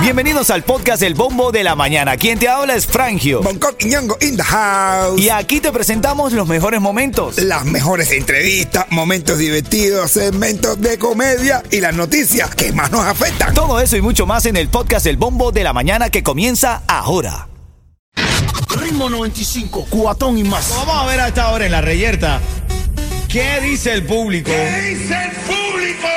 Bienvenidos al podcast El Bombo de la Mañana. Quien te habla es Frangio. Bangkok y Ñongo in the house. Y aquí te presentamos los mejores momentos. Las mejores entrevistas, momentos divertidos, segmentos de comedia y las noticias que más nos afectan. Todo eso y mucho más en el podcast El Bombo de la Mañana que comienza ahora. Ritmo 95, cuatón y más. Vamos a ver a esta hora en la reyerta. ¿Qué dice el público? dice el público?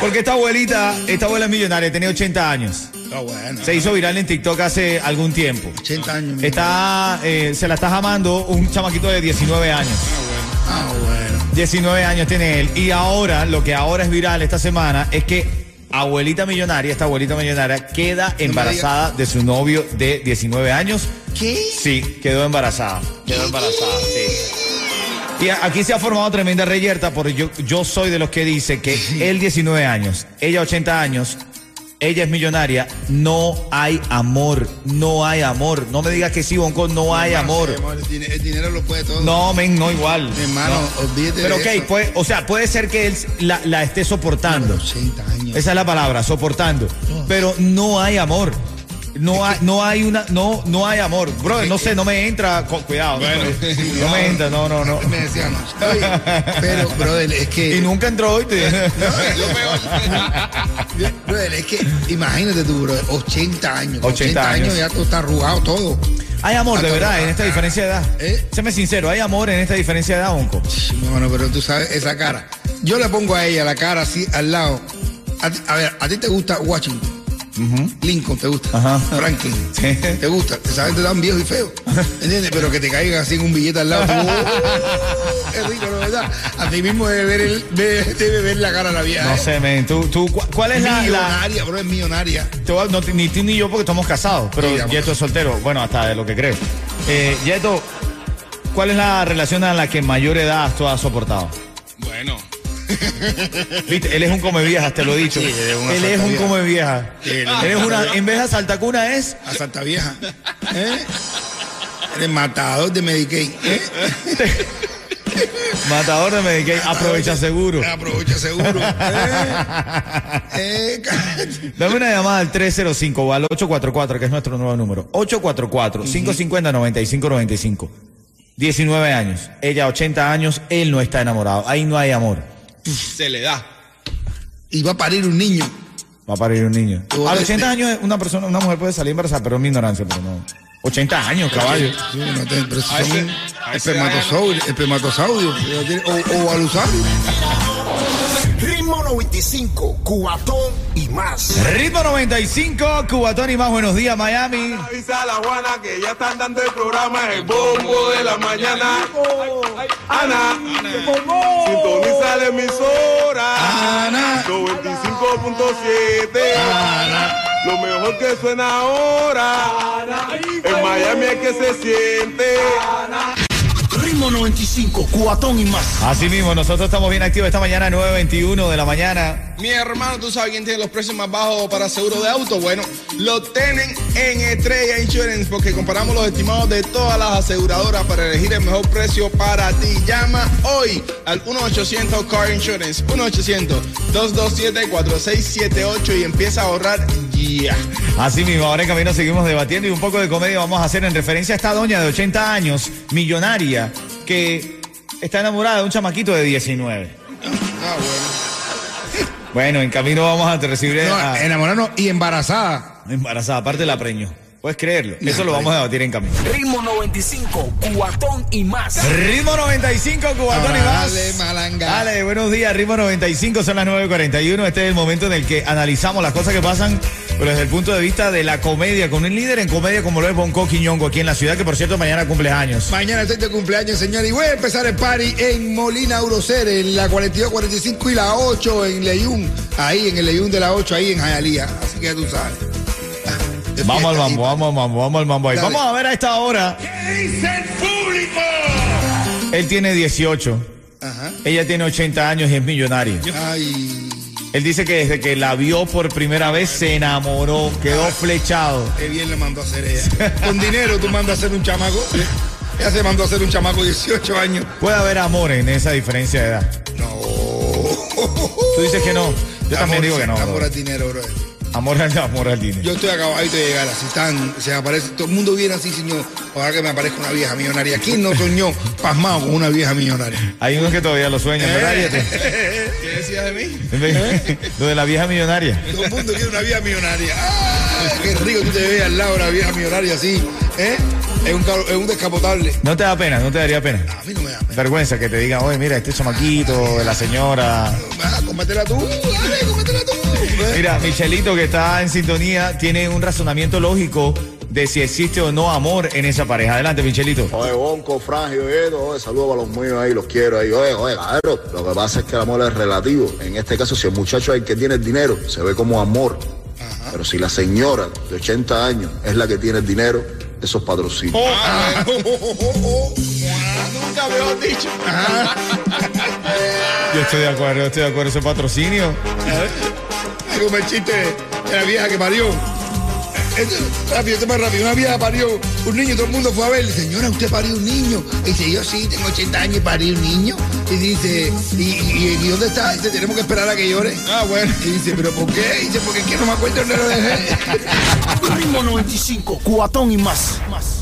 Porque esta abuelita, esta abuela es millonaria, tenía 80 años. Ah, bueno. Se hizo viral en TikTok hace algún tiempo. 80 años. Está, eh, se la está jamando un chamaquito de 19 años. Ah, bueno. 19 años tiene él. Y ahora, lo que ahora es viral esta semana es que abuelita millonaria, esta abuelita millonaria, queda embarazada de su novio de 19 años. ¿Qué? Sí, quedó embarazada. Quedó embarazada, sí. Y aquí se ha formado tremenda reyerta porque yo, yo soy de los que dice que él 19 años, ella 80 años, ella es millonaria, no hay amor, no hay amor. No me digas que sí, Bonco, no hay amor. El, din- el dinero lo puede todo. No, men, no igual. Mi hermano, No. olvídate Pero de ok, eso. puede- o sea, puede ser que él la, la esté soportando. 80 años. Esa es la palabra, soportando. Pero no hay amor. No hay, no hay una, no, no hay amor. Bro, no sé, no me entra. co- Cuidado. no me entra, no, no, no. Me decía anoche. Oye, pero, brother, es que. Y nunca entró hoy. te- Brother, es que imagínate tú, brother, 80 años. 80 80, años. años ya todo está arrugado todo. Hay amor, de verdad, en esta diferencia de edad. ¿Eh? Séme sincero, hay amor en esta diferencia de edad, Onco. Hermano, pero tú sabes esa cara. Yo le pongo a ella la cara así al lado. A, ti- a ver, ¿a ti te gusta Washington? Lincoln, ¿te gusta? Ajá. Franklin. Sí. ¿Te gusta? Te saben te dan viejo y feo. ¿Entiendes? Pero que te caigan así en un billete al lado. ¡oh! es rico, ¿no verdad? A ti mismo debe ver, el, debe ver la cara de la vieja. No ¿eh? sé, men. ¿Tú, tú, cu- ¿Cuál es la, la- millonaria, bro, es millonaria. No, ni tú ni yo porque estamos casados, pero Sí. Yeto es soltero. Bueno, hasta de lo que creo. Eh, Yeto, ¿cuál es la relación a la que mayor edad tú has soportado? Bueno, Viste, él es un come viejas, te lo he dicho. Sí, él es un come. Sí, él es una saltavieja. en vez de saltacuna es A Santa Vieja. ¿Eh? Eres matador de Medicaid. ¿eh? matador de Medicaid, aprovecha seguro. Aprovecha seguro. ¿eh? Eh. Dame una llamada al 305 o al 844, que es nuestro nuevo número. 844-550-9595. 19 años, ella 80 años, él no está enamorado. Ahí no hay amor. Se le da. y va a parir un niño. Va a parir un niño. A los ves- 80 años una persona, una mujer puede salir embarazada, pero es mi ignorancia, pero no. 80 años, caballo. Sí, no te- pero son ese- espermatosaurio, espermatosaurio, o, o alusaurio. Ritmo 95, cuatón y más. Ritmo 95, Cubatón y más. Buenos días, Miami. Avisa a la Juana que ya están dando el programa El Bombo de la Mañana. Ana, sintoniza la emisora. Ana. 95.7. Lo mejor que suena ahora. En Miami es que se siente. Ritmo 95, cuatón y más. Así mismo, nosotros estamos bien activos esta mañana, 9.21 de la mañana. Mi hermano, ¿tú sabes quién tiene los precios más bajos para seguro de auto? Bueno, lo tienen en Estrella Insurance porque comparamos los estimados de todas las aseguradoras para elegir el mejor precio para ti. Llama hoy al 1-800 Car Insurance, 1-800-227-4678 y empieza a ahorrar ya. Así mismo, ahora en camino seguimos debatiendo y un poco de comedia vamos a hacer en referencia a esta doña de 80 años, millonaria, que está enamorada de un chamaquito de 19. Ah, bueno. Bueno, en camino vamos a recibir No, a enamorarnos y embarazada. embarazada, aparte la preño. ¿Puedes creerlo? Eso lo vamos a debatir en camino. Ritmo 95, cuatón y más. Ritmo 95, Cubatón y más. Dale, malanga. Dale, buenos días, Ritmo 95, son las 9.41. Este es el momento en el que analizamos las cosas que pasan pero desde el punto de vista de la comedia, con un líder en comedia como lo es Bonco Quiñongo aquí en la ciudad, que por cierto mañana cumple años. Mañana estoy de cumpleaños, señor, y voy a empezar el party en Molina Eurocer, en la 42, 45 y la 8 en Leyún. Ahí, en el Leyún de la 8, ahí en Jayalía. Así que ya tú sabes. Ah, Vamos al mambo, vamos al mambo, vamos al mambo ahí. Dale. Vamos a ver a esta hora. Él tiene 18, Ajá. ella tiene 80 años y es millonario. Ay, Él dice que desde que la vio por primera vez se enamoró, quedó flechado. qué bien le mandó a hacer ella. Con dinero tú mandas a hacer un chamaco. Ella se mandó a hacer un chamaco de 18 años. Puede haber amor en esa diferencia de edad. No. Tú dices que no. Yo también digo que no. Amor bro. dinero, bro. Amor al, amor al dinero. Yo estoy acabadito de llegar, así están, se aparece, todo el mundo viene así, señor. Ojalá que me aparezca una vieja millonaria. ¿Quién no soñó pasmado con una vieja millonaria? Hay unos que todavía lo sueñan, ¿verdad? Yete? ¿Qué decías de mí? Lo de la vieja millonaria. Todo el mundo quiere una vieja millonaria. ¡Ay, qué rico tú te ves al lado de una vieja millonaria así! ¿eh? Es un, es un descapotable. No te da pena, no te daría pena. A mí no me da pena. Vergüenza que te digan, oye, mira, este chamaquito de la señora. Ah, cómetela tú, dale, cómetela tú. Mira, Michelito que está en sintonía tiene un razonamiento lógico de si existe o no amor en esa pareja. Adelante, Michelito. Oye, Bonco, Frangio, Edo, oye, saludos para los míos ahí, los quiero ahí. Oye, oye, cabrón, lo que pasa es que el amor es relativo. En este caso, si el muchacho es el que tiene el dinero, se ve como amor. Pero si la señora de 80 años es la que tiene el dinero, eso es patrocinio. Ah, oh, oh, oh, oh. Nunca mejor dicho. Yo estoy de acuerdo, yo estoy de acuerdo. Ese patrocinio. Hay como el chiste de la vieja que parió. Esto, rápido, esto es más rápido. Una vieja parió un niño, todo el mundo fue a ver. Señora, ¿usted parió un niño? Y dice, yo sí, tengo 80 años y parí un niño. Y dice, ¿y, y, y dónde está? Dice, tenemos que esperar a que llore. Ah, bueno. Y dice, ¿pero por qué? Y dice, porque es que no me acuerdo dónde lo dejé. Ritmo 95, cuatón y más. más.